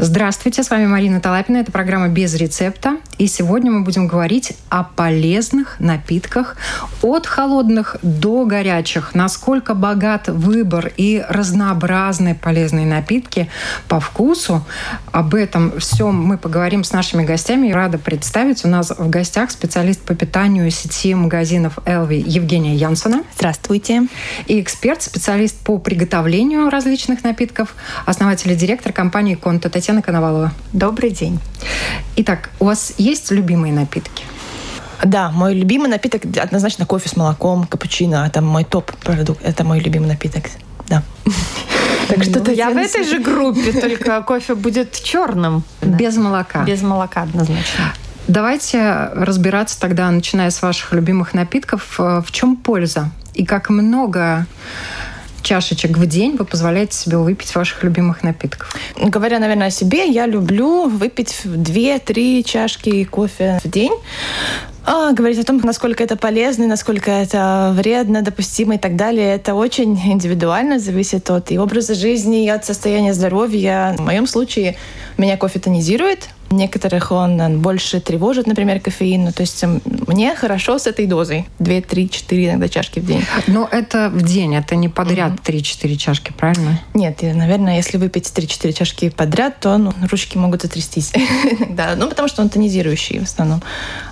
Здравствуйте, с вами Марина Талапина. Это программа «Без рецепта». И сегодня мы будем говорить о полезных напитках от холодных до горячих. Насколько богат выбор и разнообразные полезные напитки по вкусу. Об этом всем мы поговорим с нашими гостями. Рада представить. У нас в гостях специалист по питанию сети магазинов «Элви» Евгения Янсона. Здравствуйте. И эксперт, специалист по приготовлению различных напитков, основатель и директор компании «Конта» Татьяна Коновалова. Добрый день. Итак, у вас есть любимые напитки? Да, мой любимый напиток однозначно кофе с молоком, капучино. Это мой топ-продукт. Это мой любимый напиток. Да. Так что ну, я в этой же группе, только кофе будет черным. Без молока. Без молока однозначно. Давайте разбираться тогда, начиная с ваших любимых напитков, э, в чем польза и как много чашечек в день вы позволяете себе выпить ваших любимых напитков? Говоря, наверное, о себе, я люблю выпить 2-3 чашки кофе в день. А, говорить о том, насколько это полезно, насколько это вредно, допустимо и так далее, это очень индивидуально, зависит от и образа жизни, и от состояния здоровья. В моем случае меня кофе тонизирует, Некоторых он больше тревожит, например, кофеин. Ну, то есть мне хорошо с этой дозой. Две, три, четыре иногда чашки в день. Но это в день, это не подряд три-четыре mm-hmm. чашки, правильно? Нет, наверное, если выпить три-четыре чашки подряд, то ну, ручки могут затрястись. да, ну потому что он тонизирующий в основном.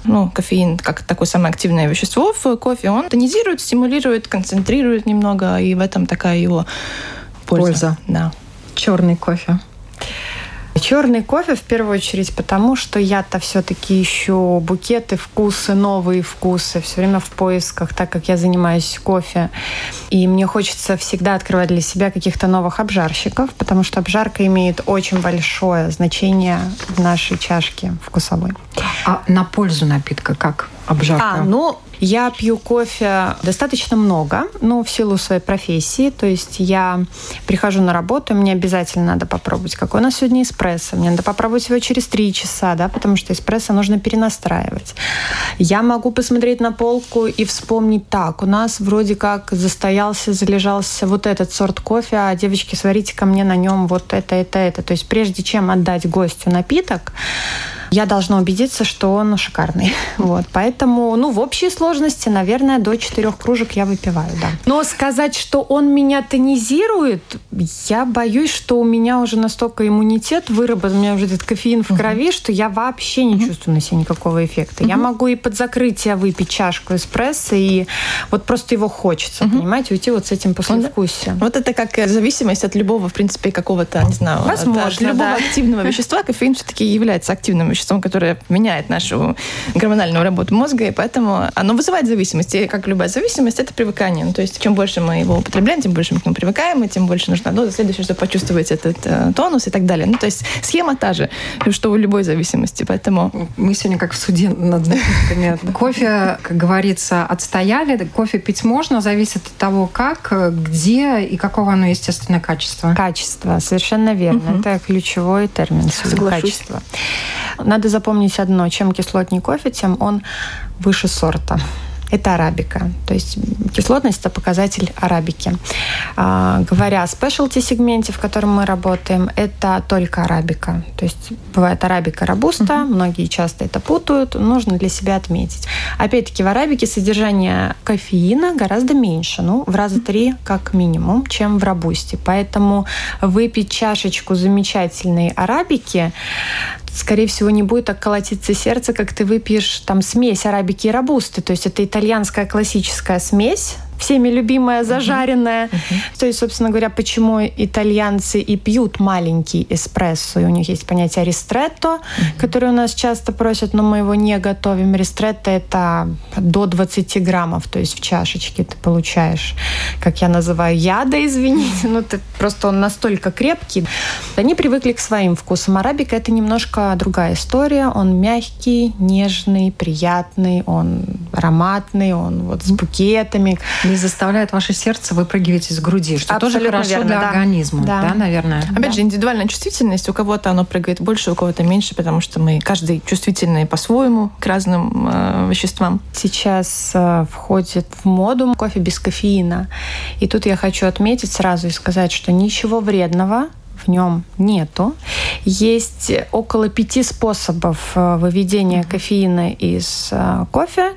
Ну, кофеин, как такое самое активное вещество в кофе, он тонизирует, стимулирует, концентрирует немного, и в этом такая его польза. Польза. Да. Черный кофе. Черный кофе в первую очередь потому, что я-то все-таки ищу букеты, вкусы, новые вкусы, все время в поисках, так как я занимаюсь кофе. И мне хочется всегда открывать для себя каких-то новых обжарщиков, потому что обжарка имеет очень большое значение в нашей чашке вкусовой. А на пользу напитка как обжарка? А, ну, я пью кофе достаточно много, но в силу своей профессии. То есть я прихожу на работу, мне обязательно надо попробовать, какой у нас сегодня эспрессо. Мне надо попробовать его через три часа, да, потому что эспрессо нужно перенастраивать. Я могу посмотреть на полку и вспомнить так. У нас вроде как застоялся, залежался вот этот сорт кофе, а девочки, сварите ко мне на нем вот это, это, это. То есть прежде чем отдать гостю напиток, я должна убедиться, что он шикарный. Вот. Поэтому, ну, в общей сложности, наверное, до четырех кружек я выпиваю, да. Но сказать, что он меня тонизирует, я боюсь, что у меня уже настолько иммунитет выработан, у меня уже этот кофеин в крови, uh-huh. что я вообще не uh-huh. чувствую на себе никакого эффекта. Uh-huh. Я могу и под закрытие выпить чашку эспрессо, и вот просто его хочется, понимаете, уйти вот с этим послевкусием. Вот это как зависимость от любого, в принципе, какого-то, не знаю, Возможно, от, любого да. активного вещества. Кофеин все-таки является активным веществом, которое меняет нашу гормональную работу мозга, и поэтому оно вызывает зависимость. И как любая зависимость, это привыкание. Ну, то есть чем больше мы его употребляем, тем больше мы к нему привыкаем, и тем больше нужна доза следующая, чтобы почувствовать этот э, тонус и так далее. Ну, то есть схема та же, что у любой зависимости. Поэтому... Мы сегодня как в суде над напитками. Кофе, как говорится, отстояли. Кофе пить можно, зависит от того, как, где и какого оно естественное качество. Качество, совершенно верно. Угу. Это ключевой термин. Соглашусь. Качество. Надо запомнить одно. Чем кислотнее кофе, тем он выше сорта это арабика. То есть кислотность – это показатель арабики. А, говоря о спешлти сегменте, в котором мы работаем, это только арабика. То есть бывает арабика робуста, uh-huh. многие часто это путают, нужно для себя отметить. Опять-таки в арабике содержание кофеина гораздо меньше, ну, в раза три как минимум, чем в робусте. Поэтому выпить чашечку замечательной арабики скорее всего, не будет так колотиться сердце, как ты выпьешь там смесь арабики и робусты. То есть это итальянская классическая смесь, всеми любимая зажаренная. Uh-huh. Uh-huh. То есть, собственно говоря, почему итальянцы и пьют маленький эспрессо. И у них есть понятие ристретто, uh-huh. которое у нас часто просят, но мы его не готовим. Ристретто это до 20 граммов, то есть в чашечке ты получаешь, как я называю, яда, извините. Ну, ты, просто он настолько крепкий. Они привыкли к своим вкусам. Арабика это немножко другая история. Он мягкий, нежный, приятный, он ароматный, он вот с букетами Не заставляет ваше сердце выпрыгивать из груди, что тоже хорошо верно, для да. организма, да, Да. наверное. Опять Да. же, индивидуальная чувствительность. У кого-то оно прыгает больше, у кого-то меньше, потому что мы каждый чувствительный по-своему к разным э, веществам. Сейчас э, входит в моду кофе без кофеина. И тут я хочу отметить сразу и сказать, что ничего вредного в нем нету. Есть около пяти способов э, выведения кофеина из э, кофе.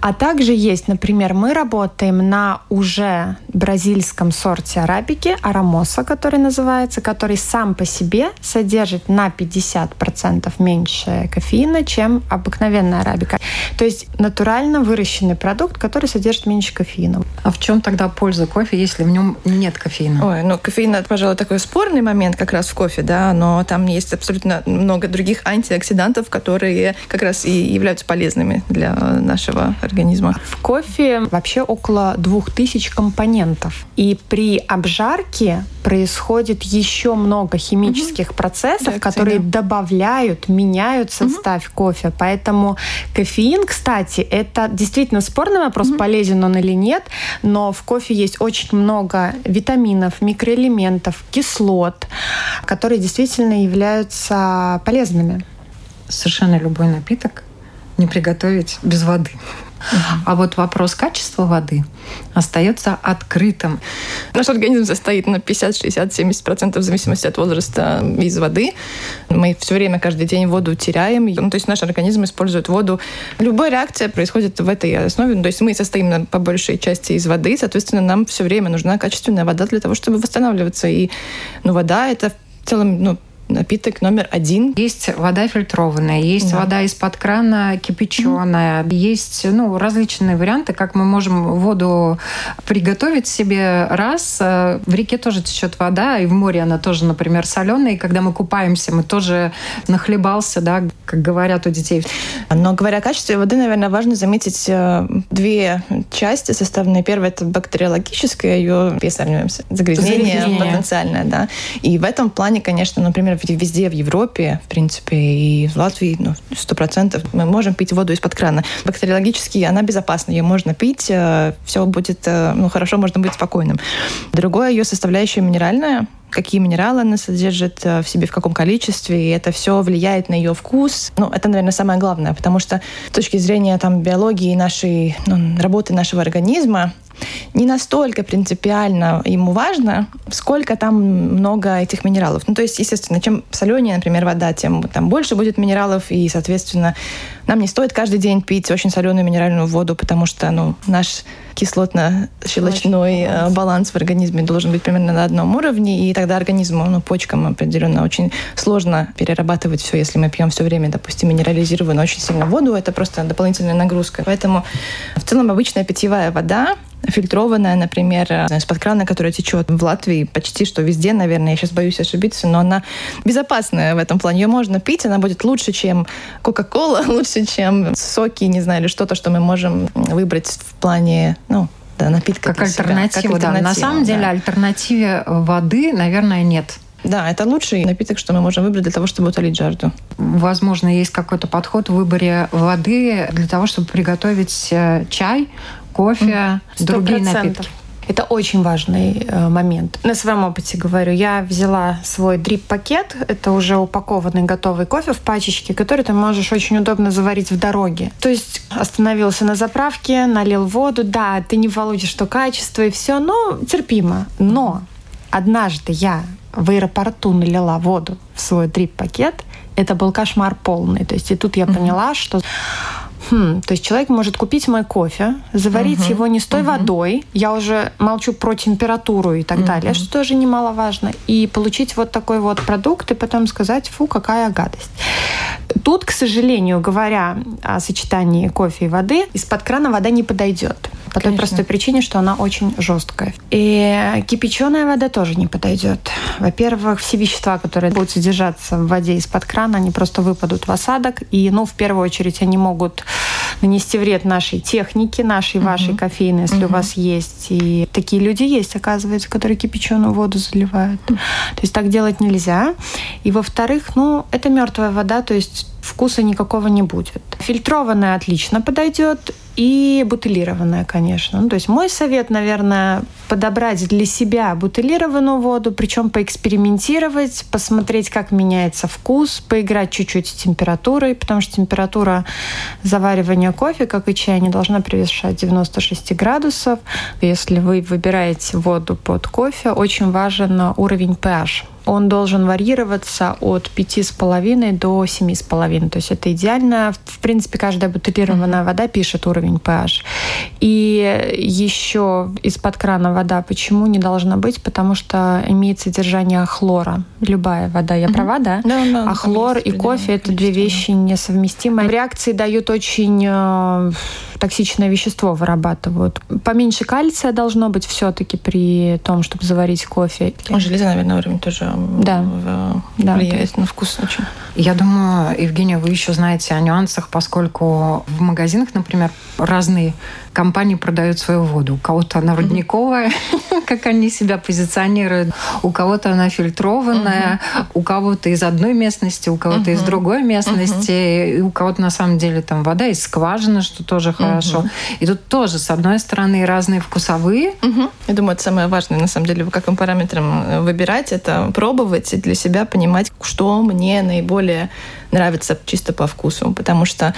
А также есть, например, мы работаем на уже бразильском сорте арабики, арамоса, который называется, который сам по себе содержит на 50% меньше кофеина, чем обыкновенная арабика. То есть натурально выращенный продукт, который содержит меньше кофеина. А в чем тогда польза кофе, если в нем нет кофеина? Ой, ну кофеин, это, пожалуй, такой спорный момент как раз в кофе, да, но там есть абсолютно много других антиоксидантов, которые как раз и являются полезными для нашего организма. В кофе вообще около 2000 компонентов. И при обжарке происходит еще много химических процессов, Реакции, которые да. добавляют, меняют состав кофе. Поэтому кофеин, кстати, это действительно спорный вопрос, полезен он или нет, но в кофе есть очень много витаминов, микроэлементов, кислот, которые действительно являются полезными. Совершенно любой напиток не приготовить без воды. А вот вопрос качества воды остается открытым. Наш организм состоит на 50, 60, 70 процентов в зависимости от возраста из воды. Мы все время, каждый день воду теряем. Ну, то есть наш организм использует воду. Любая реакция происходит в этой основе. Ну, то есть мы состоим на, по большей части из воды, соответственно, нам все время нужна качественная вода для того, чтобы восстанавливаться. И ну, вода — это в целом ну, напиток номер один. Есть вода фильтрованная, есть Да. вода из-под крана кипяченая, есть ну, различные варианты, как мы можем воду приготовить себе раз. Э, В реке тоже течет вода, и в море она тоже, например, соленая. И когда мы купаемся, мы тоже нахлебался, да, как говорят у детей. Но говоря о качестве воды, наверное, важно заметить э, две части составные. Первая — это бактериологическая, ее, если сравниваем с- загрязнение Загрязнение. потенциальное, да. И в этом плане, конечно, например, везде в Европе, в принципе, и в Латвии, ну, сто процентов мы можем пить воду из-под крана. Бактериологически она безопасна, ее можно пить, все будет, э, ну, хорошо, можно быть спокойным. Другое ее составляющая минеральная, какие минералы она содержит э, в себе, в каком количестве, и это все влияет на ее вкус. Ну, это, наверное, самое главное, потому что с точки зрения там, биологии нашей, ну, работы нашего организма, не настолько принципиально ему важно, сколько там много этих минералов. Ну, то есть, естественно, чем соленее, например, вода, тем там больше будет минералов, и, соответственно, нам не стоит каждый день пить очень соленую минеральную воду, потому что, ну, наш кислотно-щелочной э, баланс в организме должен быть примерно на одном уровне, и тогда организму, ну, почкам определенно очень сложно перерабатывать все, если мы пьем все время, допустим, минерализированную очень сильно воду, это просто дополнительная нагрузка. Поэтому в целом обычная питьевая вода, фильтрованная, например, э, из-под крана, которая течет в Латвии почти что везде, наверное, я сейчас боюсь ошибиться, но она безопасная в этом плане. Ее можно пить, она будет лучше, чем Кока-Кола, лучше, чем соки, не знаю, или что-то, что мы можем выбрать в плане, ну, да, напитка Как альтернатива, Как да. На самом деле да. альтернативе воды, наверное, нет. Да, это лучший напиток, что мы можем выбрать для того, чтобы утолить жажду. Возможно, есть какой-то подход в выборе воды для того, чтобы приготовить э, чай, кофе, другие 100%. напитки. Это очень важный э, момент. На своем опыте говорю, я взяла свой дрип-пакет, это уже упакованный готовый кофе в пачечке, который ты можешь очень удобно заварить в дороге. То есть остановился на заправке, налил воду, да, ты не получишь то качество и все, но терпимо. Но однажды я в аэропорту налила воду в свой дрип-пакет, это был кошмар полный. То есть и тут я поняла, что Хм, то есть человек может купить мой кофе, заварить его не с той водой, я уже молчу про температуру и так далее, что тоже немаловажно, и получить вот такой вот продукт и потом сказать, фу, какая гадость. Тут, к сожалению, говоря о сочетании кофе и воды, из-под крана вода не подойдет. По той простой причине, что она очень жесткая. И кипяченая вода тоже не подойдет. Во-первых, все вещества, которые будут содержаться в воде из-под крана, они просто выпадут в осадок. И, ну, в первую очередь, они могут нанести вред нашей технике, нашей, вашей кофейной, если у вас есть. И такие люди есть, оказывается, которые кипяченую воду заливают. То есть так делать нельзя. И, во-вторых, ну, это мертвая вода, то есть вкуса никакого не будет. Фильтрованная отлично подойдет. И бутылированная, конечно. Ну, то есть мой совет, наверное, подобрать для себя бутылированную воду, причем поэкспериментировать, посмотреть, как меняется вкус, поиграть чуть-чуть с температурой, потому что температура заваривания кофе, как и чая, не должна превышать 96 градусов. Если вы выбираете воду под кофе, очень важен уровень pH он должен варьироваться от 5,5 до 7,5. То есть это идеально. В принципе, каждая бутылированная mm-hmm. вода пишет уровень pH. И еще из-под крана вода почему не должна быть? Потому что имеет содержание хлора. Любая вода. Я mm-hmm. права, да? Да, да. А хлор и кофе – это две вещи несовместимые. Реакции дают очень э, токсичное вещество вырабатывают. Поменьше кальция должно быть все-таки при том, чтобы заварить кофе. Железо, наверное, уровень тоже да. да, влияет на вкус очень. Я думаю, Евгения, вы еще знаете о нюансах, поскольку в магазинах, например, разные компании продают свою воду. У кого-то она родниковая, как они себя позиционируют, у кого-то она фильтрованная, у кого-то из одной местности, у кого-то из другой местности, и у кого-то на самом деле там вода из скважины, что тоже хорошо. И тут тоже, с одной стороны, разные вкусовые. Я думаю, это самое важное, на самом деле, по каким параметрам э, выбирать, это пробовать и для себя понимать, что мне наиболее нравится чисто по вкусу, потому что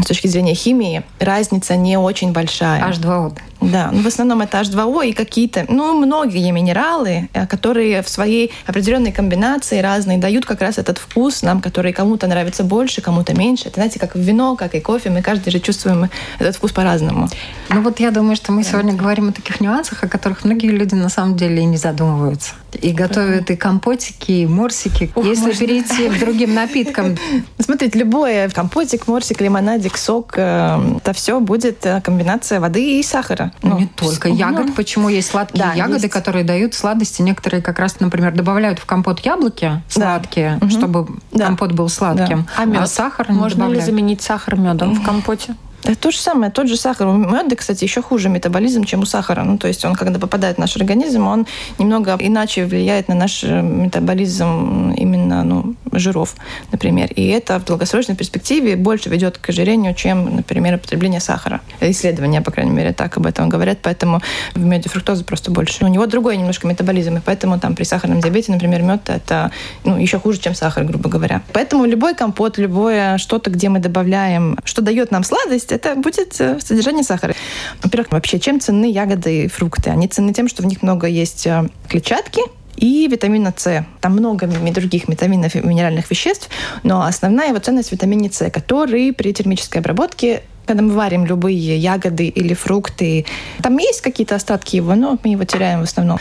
с точки зрения химии разница не очень большая. H2O. Да, ну, в основном это H2O и какие-то, ну, многие минералы, э, которые в своей определенной комбинации разные дают как раз этот вкус нам, который кому-то нравится больше, кому-то меньше. Это, знаете, как вино, как и кофе, мы каждый же чувствуем этот вкус по-разному. Ну вот я думаю, что мы да. сегодня говорим о таких нюансах, о которых многие люди на самом деле и не задумываются. И готовят и компотики, и морсики. Ух, Если можно... перейти к другим напиткам. Смотрите, любое компотик, морсик, лимонадик, сок, э, это все будет э, комбинация воды и сахара. Ну, не только ну, ягод. Почему есть сладкие да, ягоды, есть. которые дают сладости? Некоторые как раз, например, добавляют в компот яблоки сладкие, да. чтобы да. компот был сладким. Да. А, мед? а сахар Можно ли заменить сахар медом в компоте? Это то же самое, тот же сахар. У меда, кстати, еще хуже метаболизм, чем у сахара. Ну, то есть он, когда попадает в наш организм, он немного иначе влияет на наш э, метаболизм именно ну, жиров, например. И это в долгосрочной перспективе больше ведет к ожирению, чем, например, употребление сахара. Исследования, по крайней мере, так об этом говорят, поэтому в меде фруктозы просто больше. У него другой немножко метаболизм, и поэтому там при сахарном диабете, например, мед это ну, еще хуже, чем сахар, грубо говоря. Поэтому любой компот, любое что-то, где мы добавляем, что дает нам сладость, это будет э, содержание сахара. Во-первых, вообще, чем ценны ягоды и фрукты? Они ценны тем, что в них много есть э, клетчатки, и витамина С. Там много других витаминов и минеральных веществ, но основная его ценность в витамине С, который при термической обработке когда мы варим любые ягоды или фрукты, там есть какие-то остатки его, но мы его теряем в основном.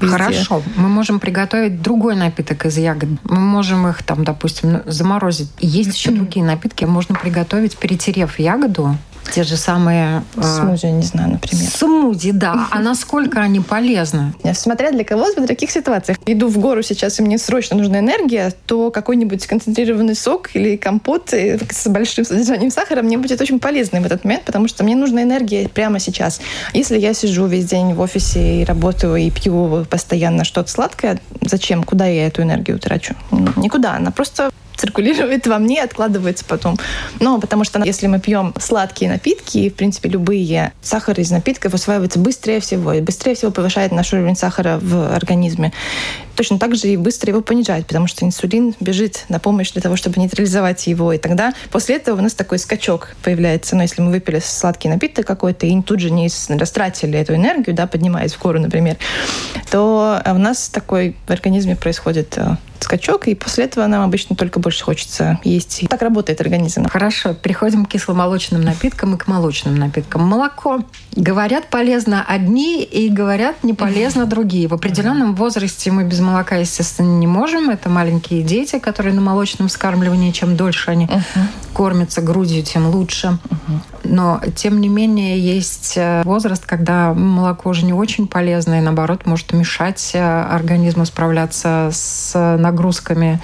Везде. Хорошо. Мы можем приготовить другой напиток из ягод. Мы можем их там, допустим, заморозить. Есть еще другие напитки. Можно приготовить, перетерев ягоду, те же самые... Э, смузи, не знаю, например. Смузи, да. А насколько они полезны? Смотря для кого, в каких ситуациях. Иду в гору сейчас, и мне срочно нужна энергия, то какой-нибудь концентрированный сок или компот э, с большим содержанием сахара мне будет очень полезным в этот момент, потому что мне нужна энергия прямо сейчас. Если я сижу весь день в офисе и работаю, и пью постоянно что-то сладкое, зачем? Куда я эту энергию трачу? Никуда. Она просто циркулирует во мне, откладывается потом. Но потому что если мы пьем сладкие напитки, в принципе, любые, сахар из напитков усваивается быстрее всего, и быстрее всего повышает наш уровень сахара в организме. Точно так же и быстро его понижает, потому что инсулин бежит на помощь для того, чтобы нейтрализовать его. И тогда после этого у нас такой скачок появляется. Но если мы выпили сладкий напиток какой-то и тут же не растратили эту энергию, да, поднимаясь в гору, например, то у нас такой в организме происходит э, скачок, и после этого нам обычно только больше хочется есть. Так работает организм. Хорошо, переходим к кисломолочным напиткам и к молочным напиткам. Молоко. Говорят, полезно одни, и говорят, не полезно другие. В определенном возрасте мы без молока, естественно, не можем. Это маленькие дети, которые на молочном вскармливании, чем дольше они кормятся грудью, тем лучше. Но, тем не менее, есть э, возраст, когда молоко уже не очень полезно, и, наоборот, может мешать э, организму справляться с нагрузками,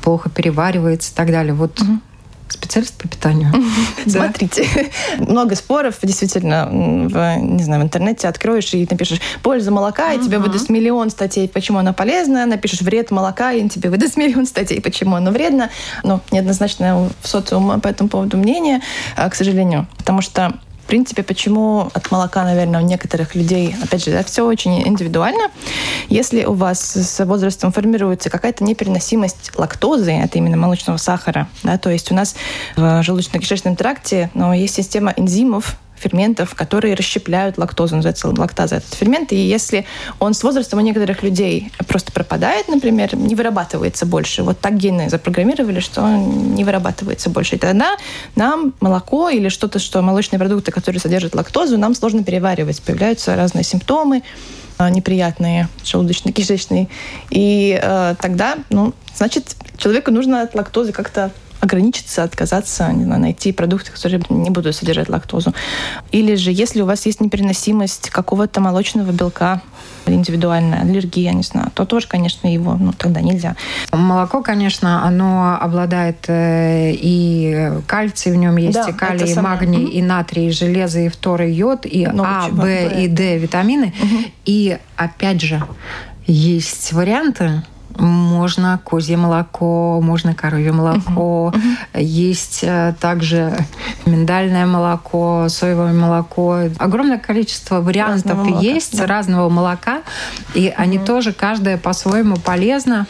плохо переваривается и так далее. Вот угу. Специалист по питанию. Смотрите, много споров, действительно, в, не знаю, в интернете откроешь и напишешь польза молока, и тебе выдаст миллион статей, почему оно полезно, напишешь вред молока, и тебе выдаст миллион статей, почему оно вредно. Но неоднозначно в социуме по этому поводу мнение, а, к сожалению, потому что принципе, почему от молока, наверное, у некоторых людей, опять же, да, все очень индивидуально. Если у вас с возрастом формируется какая-то непереносимость лактозы, это именно молочного сахара, да, то есть у нас в желудочно-кишечном тракте ну, есть система энзимов, ферментов, которые расщепляют лактозу, называется лактаза этот фермент. И если он с возрастом у некоторых людей просто пропадает, например, не вырабатывается больше, вот так гены запрограммировали, что он не вырабатывается больше, и тогда нам молоко или что-то, что молочные продукты, которые содержат лактозу, нам сложно переваривать. Появляются разные симптомы, а, неприятные, желудочно-кишечные. И э, тогда, ну, значит, человеку нужно от лактозы как-то ограничиться, отказаться, не знаю, найти продукты, которые не будут содержать лактозу. Или же, если у вас есть непереносимость какого-то молочного белка, индивидуальная аллергия, не знаю, то тоже, конечно, его, ну, тогда нельзя. Молоко, конечно, оно обладает э, и кальций в нем есть, да, и калий, и магний, и натрий, и железо, и фтор, и йод, и Много А, Б и Д витамины. Угу. И, опять же, есть варианты, можно козье молоко, можно коровье молоко. Угу. Есть э, также миндальное молоко, соевое молоко. Огромное количество вариантов разного есть да. разного молока. И угу. они тоже, каждое по-своему полезно.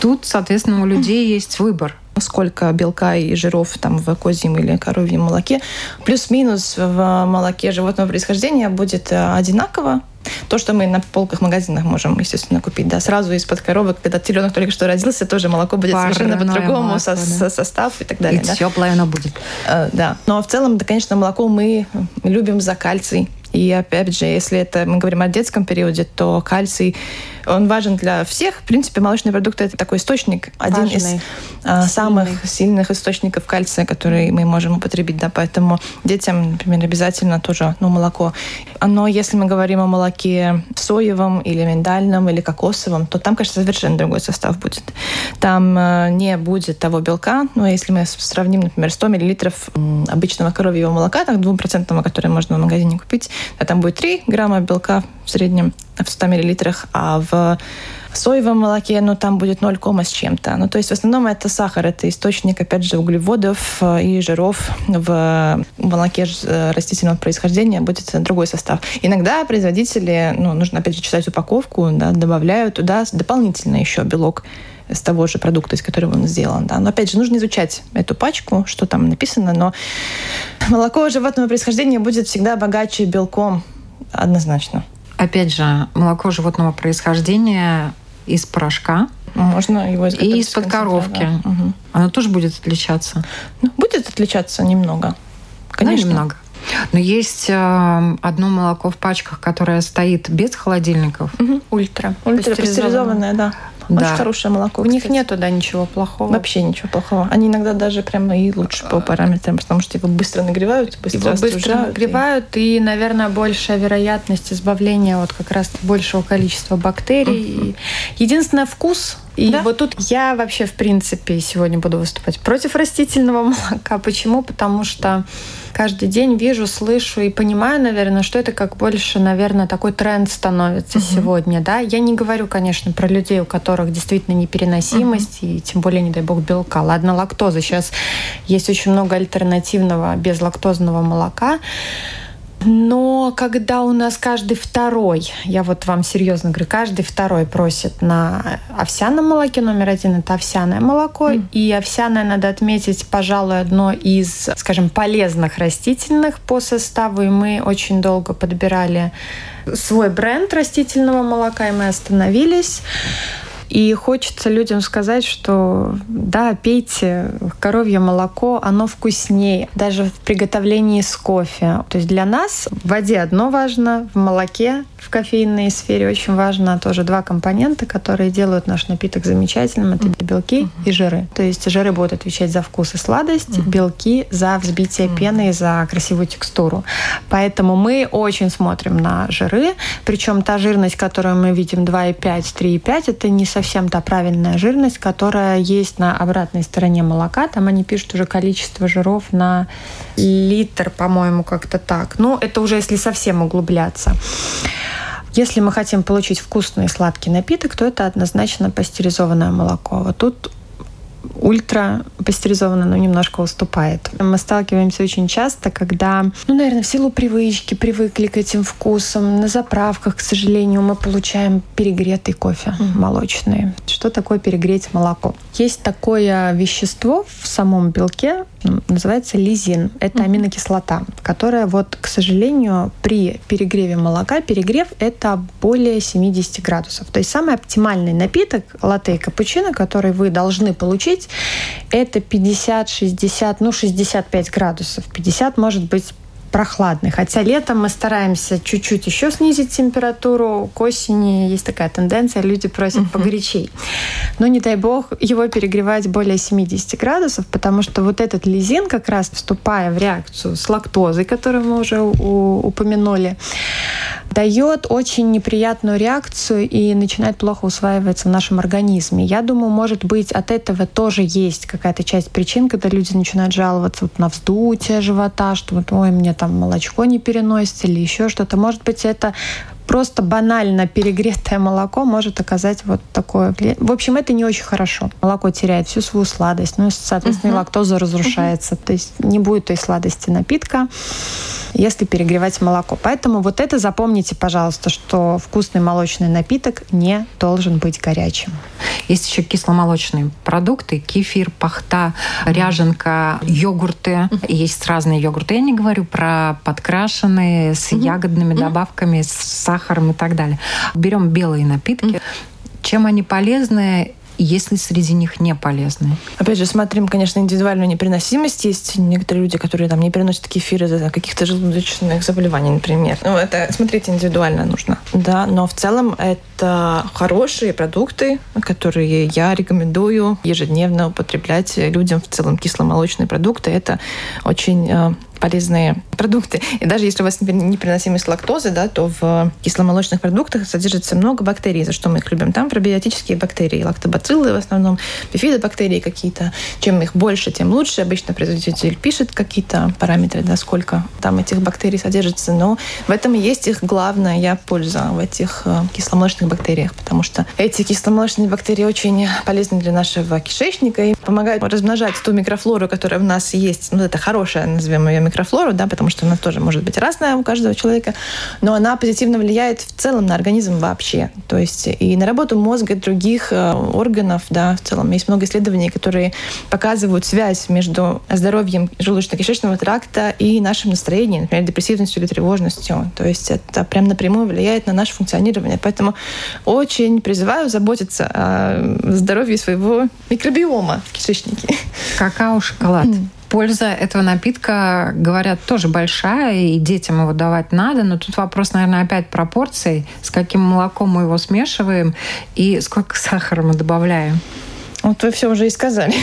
Тут, соответственно, у людей есть выбор сколько белка и жиров там в козьем или коровьем молоке. Плюс-минус в молоке животного происхождения будет э, одинаково. То, что мы на полках магазинах можем, естественно, купить. Да, сразу из-под коровок, когда теленок только что родился, тоже молоко будет Парное совершенно по-другому, со, да. состав и так далее. И да. теплое оно будет. Э, да. Но в целом, да, конечно, молоко мы любим за кальций. И опять же, если это мы говорим о детском периоде, то кальций он важен для всех. В принципе, молочные продукты это такой источник, один Важный, из сильный. самых сильных источников кальция, который мы можем употребить. Да, поэтому детям, например, обязательно тоже ну, молоко. Но если мы говорим о молоке соевом или миндальном или кокосовом, то там, конечно, совершенно другой состав будет. Там э, не будет того белка. Но если мы сравним, например, 100 мл обычного коровьего молока, так 2%, которое можно в магазине купить, да, там будет 3 грамма белка в среднем в 100 миллилитрах, а в соевом молоке, ну, там будет 0, с чем-то. Ну, то есть в основном это сахар, это источник, опять же, углеводов э, и жиров. В молоке э, растительного происхождения будет другой состав. Иногда производители, ну, нужно, опять же, читать упаковку, да, добавляют туда дополнительно еще белок с того же продукта, из которого он сделан. Да. Но опять же, нужно изучать эту пачку, что там написано, но молоко животного происхождения будет всегда богаче белком однозначно. Опять же, молоко животного происхождения из порошка. Можно его И из-под коровки. Да. Угу. Оно тоже будет отличаться? Ну, будет отличаться немного. Конечно. Ну, немного. Но есть э, одно молоко в пачках, которое стоит без холодильников. Угу. Ультра. Ультра пастеризованное, да. Да. Очень хорошее молоко. У кстати. них нету, да, ничего плохого. Вообще ничего плохого. Они иногда даже прямо и лучше по параметрам, потому что его быстро нагревают, быстро его быстро нагревают, и... и, наверное, большая вероятность избавления от как раз большего количества бактерий. Mm-hmm. Единственное, вкус и да? вот тут я вообще, в принципе, сегодня буду выступать против растительного молока. Почему? Потому что каждый день вижу, слышу и понимаю, наверное, что это как больше, наверное, такой тренд становится угу. сегодня. Да? Я не говорю, конечно, про людей, у которых действительно непереносимость, угу. и тем более, не дай бог, белка. Ладно, лактоза. Сейчас есть очень много альтернативного безлактозного молока. Но когда у нас каждый второй, я вот вам серьезно говорю, каждый второй просит на овсяном молоке, номер один это овсяное молоко, mm. и овсяное, надо отметить, пожалуй, одно из, скажем, полезных растительных по составу, и мы очень долго подбирали свой бренд растительного молока, и мы остановились. И хочется людям сказать, что да, пейте коровье молоко, оно вкуснее, даже в приготовлении с кофе. То есть для нас в воде одно важно, в молоке в кофейной сфере очень важно тоже два компонента, которые делают наш напиток замечательным. Это mm-hmm. белки mm-hmm. и жиры. То есть жиры будут отвечать за вкус и сладость, mm-hmm. белки за взбитие mm-hmm. пены и за красивую текстуру. Поэтому мы очень смотрим на жиры. Причем та жирность, которую мы видим 2,5, 3,5, это не совсем совсем та правильная жирность, которая есть на обратной стороне молока. Там они пишут уже количество жиров на литр, по-моему, как-то так. Ну, это уже если совсем углубляться. Если мы хотим получить вкусный сладкий напиток, то это однозначно пастеризованное молоко. Вот тут ультра пастеризованно, но немножко уступает. Мы сталкиваемся очень часто, когда, ну, наверное, в силу привычки привыкли к этим вкусам. На заправках, к сожалению, мы получаем перегретый кофе молочный. Что такое перегреть молоко? Есть такое вещество в самом белке, называется лизин. Это аминокислота, которая вот, к сожалению, при перегреве молока, перегрев это более 70 градусов. То есть самый оптимальный напиток латте и капучино, который вы должны получить, это 50, 60, ну 65 градусов. 50 может быть прохладный. Хотя летом мы стараемся чуть-чуть еще снизить температуру. К осени есть такая тенденция, люди просят погорячей. Но не дай бог его перегревать более 70 градусов, потому что вот этот лизин, как раз вступая в реакцию с лактозой, которую мы уже упомянули, дает очень неприятную реакцию и начинает плохо усваиваться в нашем организме. Я думаю, может быть, от этого тоже есть какая-то часть причин, когда люди начинают жаловаться вот на вздутие живота, что вот, ой, мне там молочко не переносится или еще что-то. Может быть, это просто банально перегретое молоко может оказать вот такое. В общем, это не очень хорошо. Молоко теряет всю свою сладость, ну, соответственно, uh-huh. лактоза разрушается. Uh-huh. То есть не будет той сладости напитка если перегревать молоко. Поэтому вот это запомните, пожалуйста, что вкусный молочный напиток не должен быть горячим. Есть еще кисломолочные продукты, кефир, пахта, ряженка, йогурты. Есть разные йогурты. Я не говорю про подкрашенные с ягодными добавками, с сахаром и так далее. Берем белые напитки. Чем они полезны? если среди них не полезные. Опять же, смотрим, конечно, индивидуальную непереносимость. Есть некоторые люди, которые там не переносят кефир из-за каких-то желудочных заболеваний, например. Ну, это смотреть индивидуально нужно. Да, но в целом это хорошие продукты, которые я рекомендую ежедневно употреблять людям в целом кисломолочные продукты. Это очень э, полезные продукты. И даже если у вас непереносимость лактозы, да, то в кисломолочных продуктах содержится много бактерий, за что мы их любим. Там пробиотические бактерии, лактобациллы в основном, бифидобактерии какие-то. Чем их больше, тем лучше. Обычно производитель пишет какие-то параметры, да, сколько там этих бактерий содержится. Но в этом и есть их главная польза в этих э, кисломолочных бактериях, потому что эти кисломолочные бактерии очень полезны для нашего кишечника и помогают размножать ту микрофлору, которая в нас есть. Ну, это хорошая, назовем ее микрофлору, да, потому что она тоже может быть разная у каждого человека, но она позитивно влияет в целом на организм вообще. То есть и на работу мозга и других э, органов, да, в целом. Есть много исследований, которые показывают связь между здоровьем желудочно-кишечного тракта и нашим настроением, например, депрессивностью или тревожностью. То есть это прям напрямую влияет на наше функционирование. Поэтому очень призываю заботиться о здоровье своего микробиома в кишечнике. Какао-шоколад польза этого напитка, говорят, тоже большая, и детям его давать надо, но тут вопрос, наверное, опять пропорций, с каким молоком мы его смешиваем и сколько сахара мы добавляем. Вот вы все уже и сказали.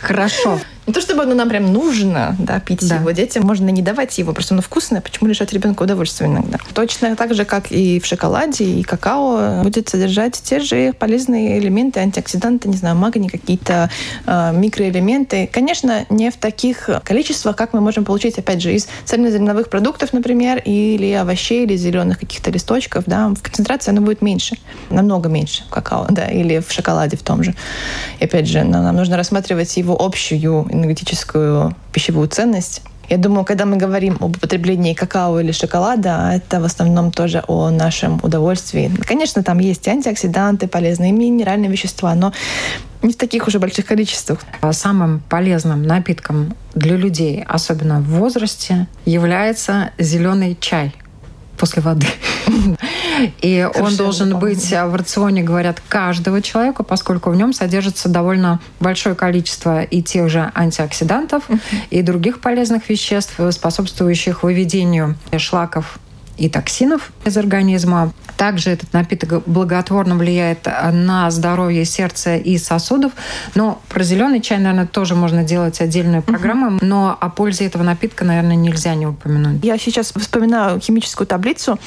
Хорошо. Не то чтобы оно нам прям нужно, да, пить да. его. Детям можно не давать его, просто оно вкусное. Почему лишать ребенка удовольствия иногда? Точно так же, как и в шоколаде, и какао будет содержать те же полезные элементы, антиоксиданты, не знаю, магний, какие-то э, микроэлементы. Конечно, не в таких количествах, как мы можем получить, опять же, из цельнозерновых продуктов, например, или овощей, или зеленых каких-то листочков, да, в концентрации оно будет меньше, намного меньше в какао, да, или в шоколаде в том же. И опять же, нам нужно рассматривать его общую энергетическую пищевую ценность. Я думаю, когда мы говорим об употреблении какао или шоколада, это в основном тоже о нашем удовольствии. Конечно, там есть антиоксиданты, полезные минеральные вещества, но не в таких уже больших количествах. Самым полезным напитком для людей, особенно в возрасте, является зеленый чай после воды. И он должен быть в рационе, говорят, каждого человека, поскольку в нем содержится довольно большое количество и тех же антиоксидантов, и других полезных веществ, способствующих выведению шлаков и токсинов из организма. Также этот напиток благотворно влияет на здоровье сердца и сосудов. Но про зеленый чай, наверное, тоже можно делать отдельную программу. Угу. Но о пользе этого напитка, наверное, нельзя не упомянуть. Я сейчас вспоминаю химическую таблицу.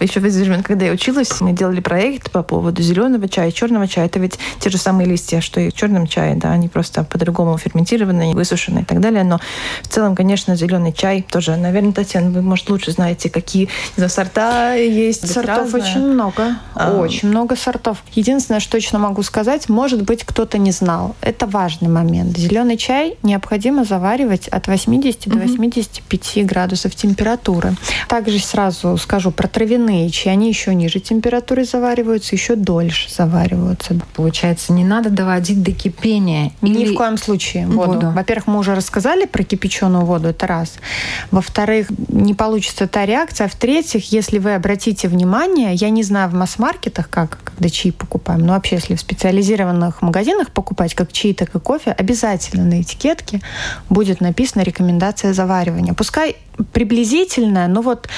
Еще в когда я училась, мы делали проект по поводу зеленого чая, черного чая. Это ведь те же самые листья, что и в черном чае, да, они просто по-другому ферментированы, высушены и так далее. Но в целом, конечно, зеленый чай тоже, наверное, Татьяна, вы, может, лучше знаете, какие за сорта есть. Сортов очень много. А... Очень много сортов. Единственное, что точно могу сказать, может быть, кто-то не знал. Это важный момент. Зеленый чай необходимо заваривать от 80 угу. до 85 градусов температуры. Также сразу скажу про травяные чаи. Они еще ниже температуры завариваются, еще дольше завариваются. Получается, не надо доводить до кипения. Ни Или... в коем случае воду. воду. Во-первых, мы уже рассказали про кипяченую воду, это раз. Во-вторых, не получится та реакция. В-третьих, если вы обратите внимание, я не знаю в масс-маркетах, как, когда чаи покупаем, но вообще, если в специализированных магазинах покупать как чаи, так и кофе, обязательно на этикетке будет написана рекомендация заваривания. Пускай приблизительная, но вот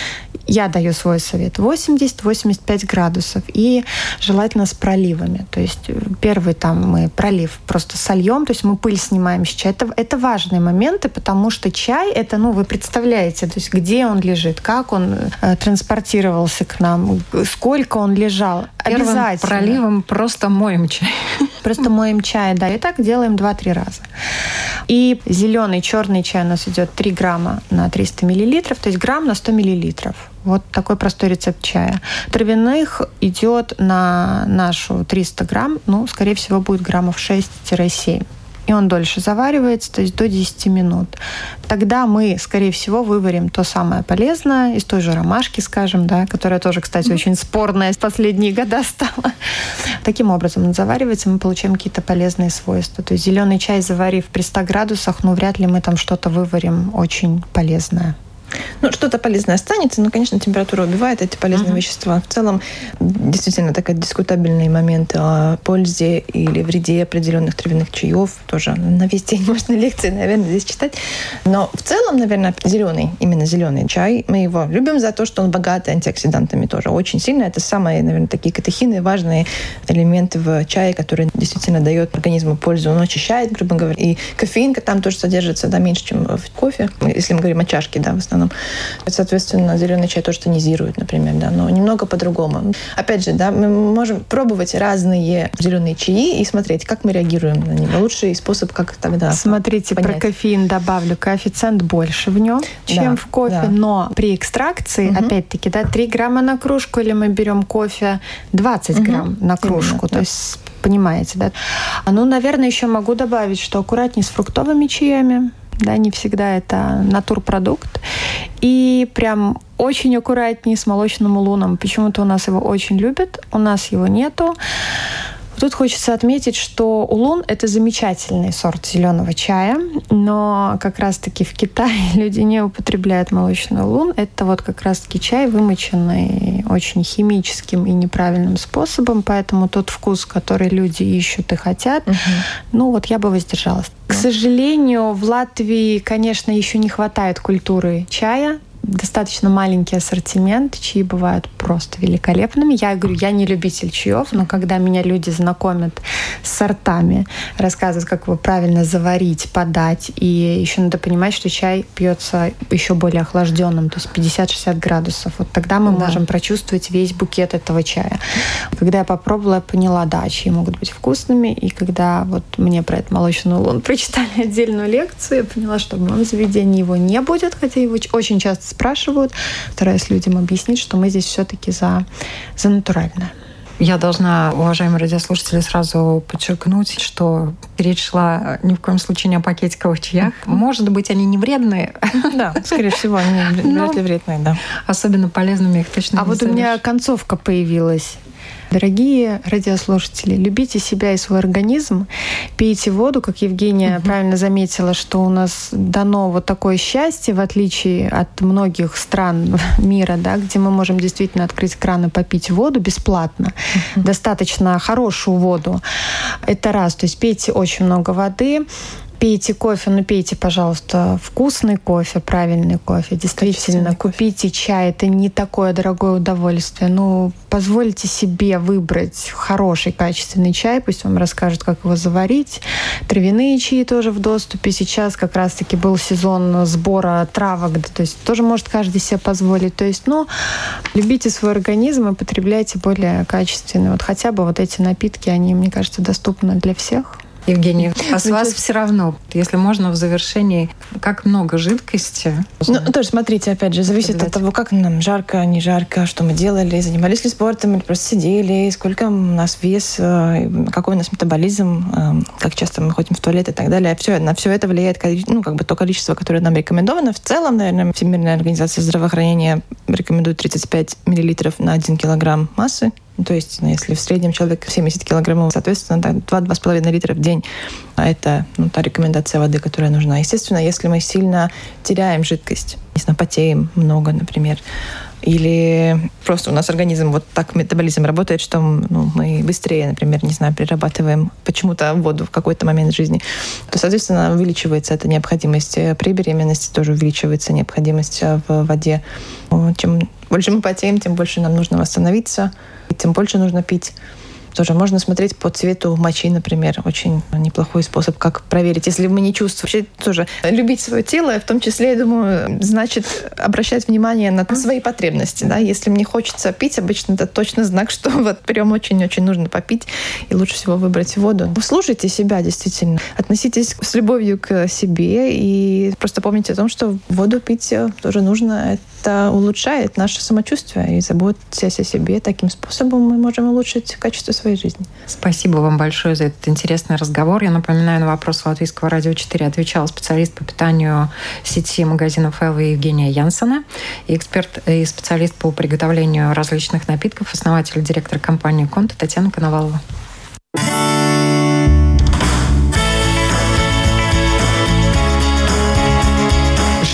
я даю свой совет 80-85 градусов и желательно с проливами. То есть э, первый там мы пролив просто сольем, то есть мы пыль снимаем с чая. Это, это важные моменты, потому что чай это, ну, вы представляете, то есть где он лежит, как он э, транспортировался к нам, сколько он лежал. Первым Обязательно. проливом просто моем чай. Просто моем чай, да. И так делаем 2-3 раза. И зеленый, черный чай у нас идет 3 грамма на 300 миллилитров, то есть грамм на 100 миллилитров. Вот такой простой рецепт чая. Травяных идет на нашу 300 грамм, ну, скорее всего, будет граммов 6-7 и он дольше заваривается, то есть до 10 минут. Тогда мы, скорее всего, выварим то самое полезное из той же ромашки, скажем, да, которая тоже, кстати, mm-hmm. очень спорная в последние года стала. Таким образом он заваривается, мы получаем какие-то полезные свойства. То есть зеленый чай, заварив при 100 градусах, ну, вряд ли мы там что-то выварим очень полезное. Ну, что-то полезное останется, но, конечно, температура убивает эти полезные uh-huh. вещества. В целом, действительно, такой дискутабельный момент о пользе или вреде определенных травяных чаев. Тоже на весь день можно лекции, наверное, здесь читать. Но в целом, наверное, зеленый, именно зеленый чай, мы его любим за то, что он богат антиоксидантами тоже очень сильно. Это самые, наверное, такие катехины, важные элементы в чае, которые действительно дает организму пользу. Он очищает, грубо говоря. И кофеин там тоже содержится да, меньше, чем в кофе, если мы говорим о чашке, да, в основном основном. Соответственно, зеленый чай тоже тонизирует, например, да, но немного по-другому. Опять же, да, мы можем пробовать разные зеленые чаи и смотреть, как мы реагируем на них. Лучший способ, как тогда Смотрите, понять. про кофеин добавлю. Коэффициент больше в нем, чем да, в кофе, да. но при экстракции, угу. опять-таки, да, 3 грамма на кружку, или мы берем кофе 20 угу. грамм на кружку. Именно, То да. есть понимаете, да? Ну, наверное, еще могу добавить, что аккуратнее с фруктовыми чаями да, не всегда это натурпродукт. И прям очень аккуратнее с молочным луном. Почему-то у нас его очень любят, у нас его нету. Тут хочется отметить, что улун – это замечательный сорт зеленого чая, но как раз-таки в Китае люди не употребляют молочный улун. Это вот как раз-таки чай, вымоченный очень химическим и неправильным способом, поэтому тот вкус, который люди ищут и хотят, угу. ну вот я бы воздержалась. К сожалению, в Латвии, конечно, еще не хватает культуры чая достаточно маленький ассортимент. Чаи бывают просто великолепными. Я говорю, я не любитель чаев, но когда меня люди знакомят с сортами, рассказывают, как его правильно заварить, подать, и еще надо понимать, что чай пьется еще более охлажденным, то есть 50-60 градусов. Вот тогда мы да. можем прочувствовать весь букет этого чая. Когда я попробовала, я поняла, да, чаи могут быть вкусными, и когда вот мне про этот молочный улун прочитали отдельную лекцию, я поняла, что в моем заведении его не будет, хотя его очень часто спрашивают, стараясь людям объяснить, что мы здесь все-таки за, за натуральное. Я должна, уважаемые радиослушатели, сразу подчеркнуть, что речь шла ни в коем случае не о пакетиковых чаях. Может быть, они не вредные. Да, скорее всего, они вряд ли вредные, да. Особенно полезными их точно А вот у меня концовка появилась. Дорогие радиослушатели, любите себя и свой организм, пейте воду, как Евгения угу. правильно заметила, что у нас дано вот такое счастье, в отличие от многих стран мира, да, где мы можем действительно открыть кран и попить воду бесплатно, угу. достаточно хорошую воду. Это раз, то есть пейте очень много воды, Пейте кофе, ну пейте, пожалуйста, вкусный кофе, правильный кофе. Действительно, купите чай. Это не такое дорогое удовольствие. Ну, позвольте себе выбрать хороший, качественный чай. Пусть вам расскажут, как его заварить. Травяные чаи тоже в доступе. Сейчас как раз-таки был сезон сбора травок. То есть тоже может каждый себе позволить. То есть, ну, любите свой организм и потребляйте более качественные. Вот хотя бы вот эти напитки, они, мне кажется, доступны для всех. Евгений, а с вас все равно, если можно в завершении, как много жидкости? Ну, тоже смотрите, опять же, зависит от того, как нам жарко, не жарко, что мы делали, занимались ли спортом или просто сидели, сколько у нас вес, э, какой у нас метаболизм, э, как часто мы ходим в туалет и так далее. Все, на все это влияет ну, как бы то количество, которое нам рекомендовано. В целом, наверное, Всемирная организация здравоохранения рекомендует 35 миллилитров на 1 килограмм массы ну, то есть, ну, если в среднем человек 70 килограммов, соответственно, 2-2,5 литра в день. А это ну, та рекомендация воды, которая нужна. Естественно, если мы сильно теряем жидкость, не знаю, потеем много, например, или просто у нас организм вот так метаболизм работает, что ну, мы быстрее, например, не знаю, перерабатываем почему-то воду в какой-то момент жизни, то, соответственно, увеличивается эта необходимость. При беременности тоже увеличивается необходимость в воде. Чем больше мы потеем, тем больше нам нужно восстановиться, тем больше нужно пить. Тоже можно смотреть по цвету мочи, например. Очень неплохой способ, как проверить. Если мы не чувствуем, вообще тоже любить свое тело, в том числе, я думаю, значит обращать внимание на свои потребности. Да? Если мне хочется пить, обычно это точно знак, что вот прям очень-очень нужно попить. И лучше всего выбрать воду. Слушайте себя, действительно. Относитесь с любовью к себе и просто помните о том, что воду пить тоже нужно это улучшает наше самочувствие. И заботясь о себе таким способом, мы можем улучшить качество своей жизни. Спасибо вам большое за этот интересный разговор. Я напоминаю, на вопрос Латвийского радио 4 отвечала специалист по питанию сети магазинов Элвы Евгения Янсона эксперт и специалист по приготовлению различных напитков, основатель и директор компании Конта Татьяна Коновалова.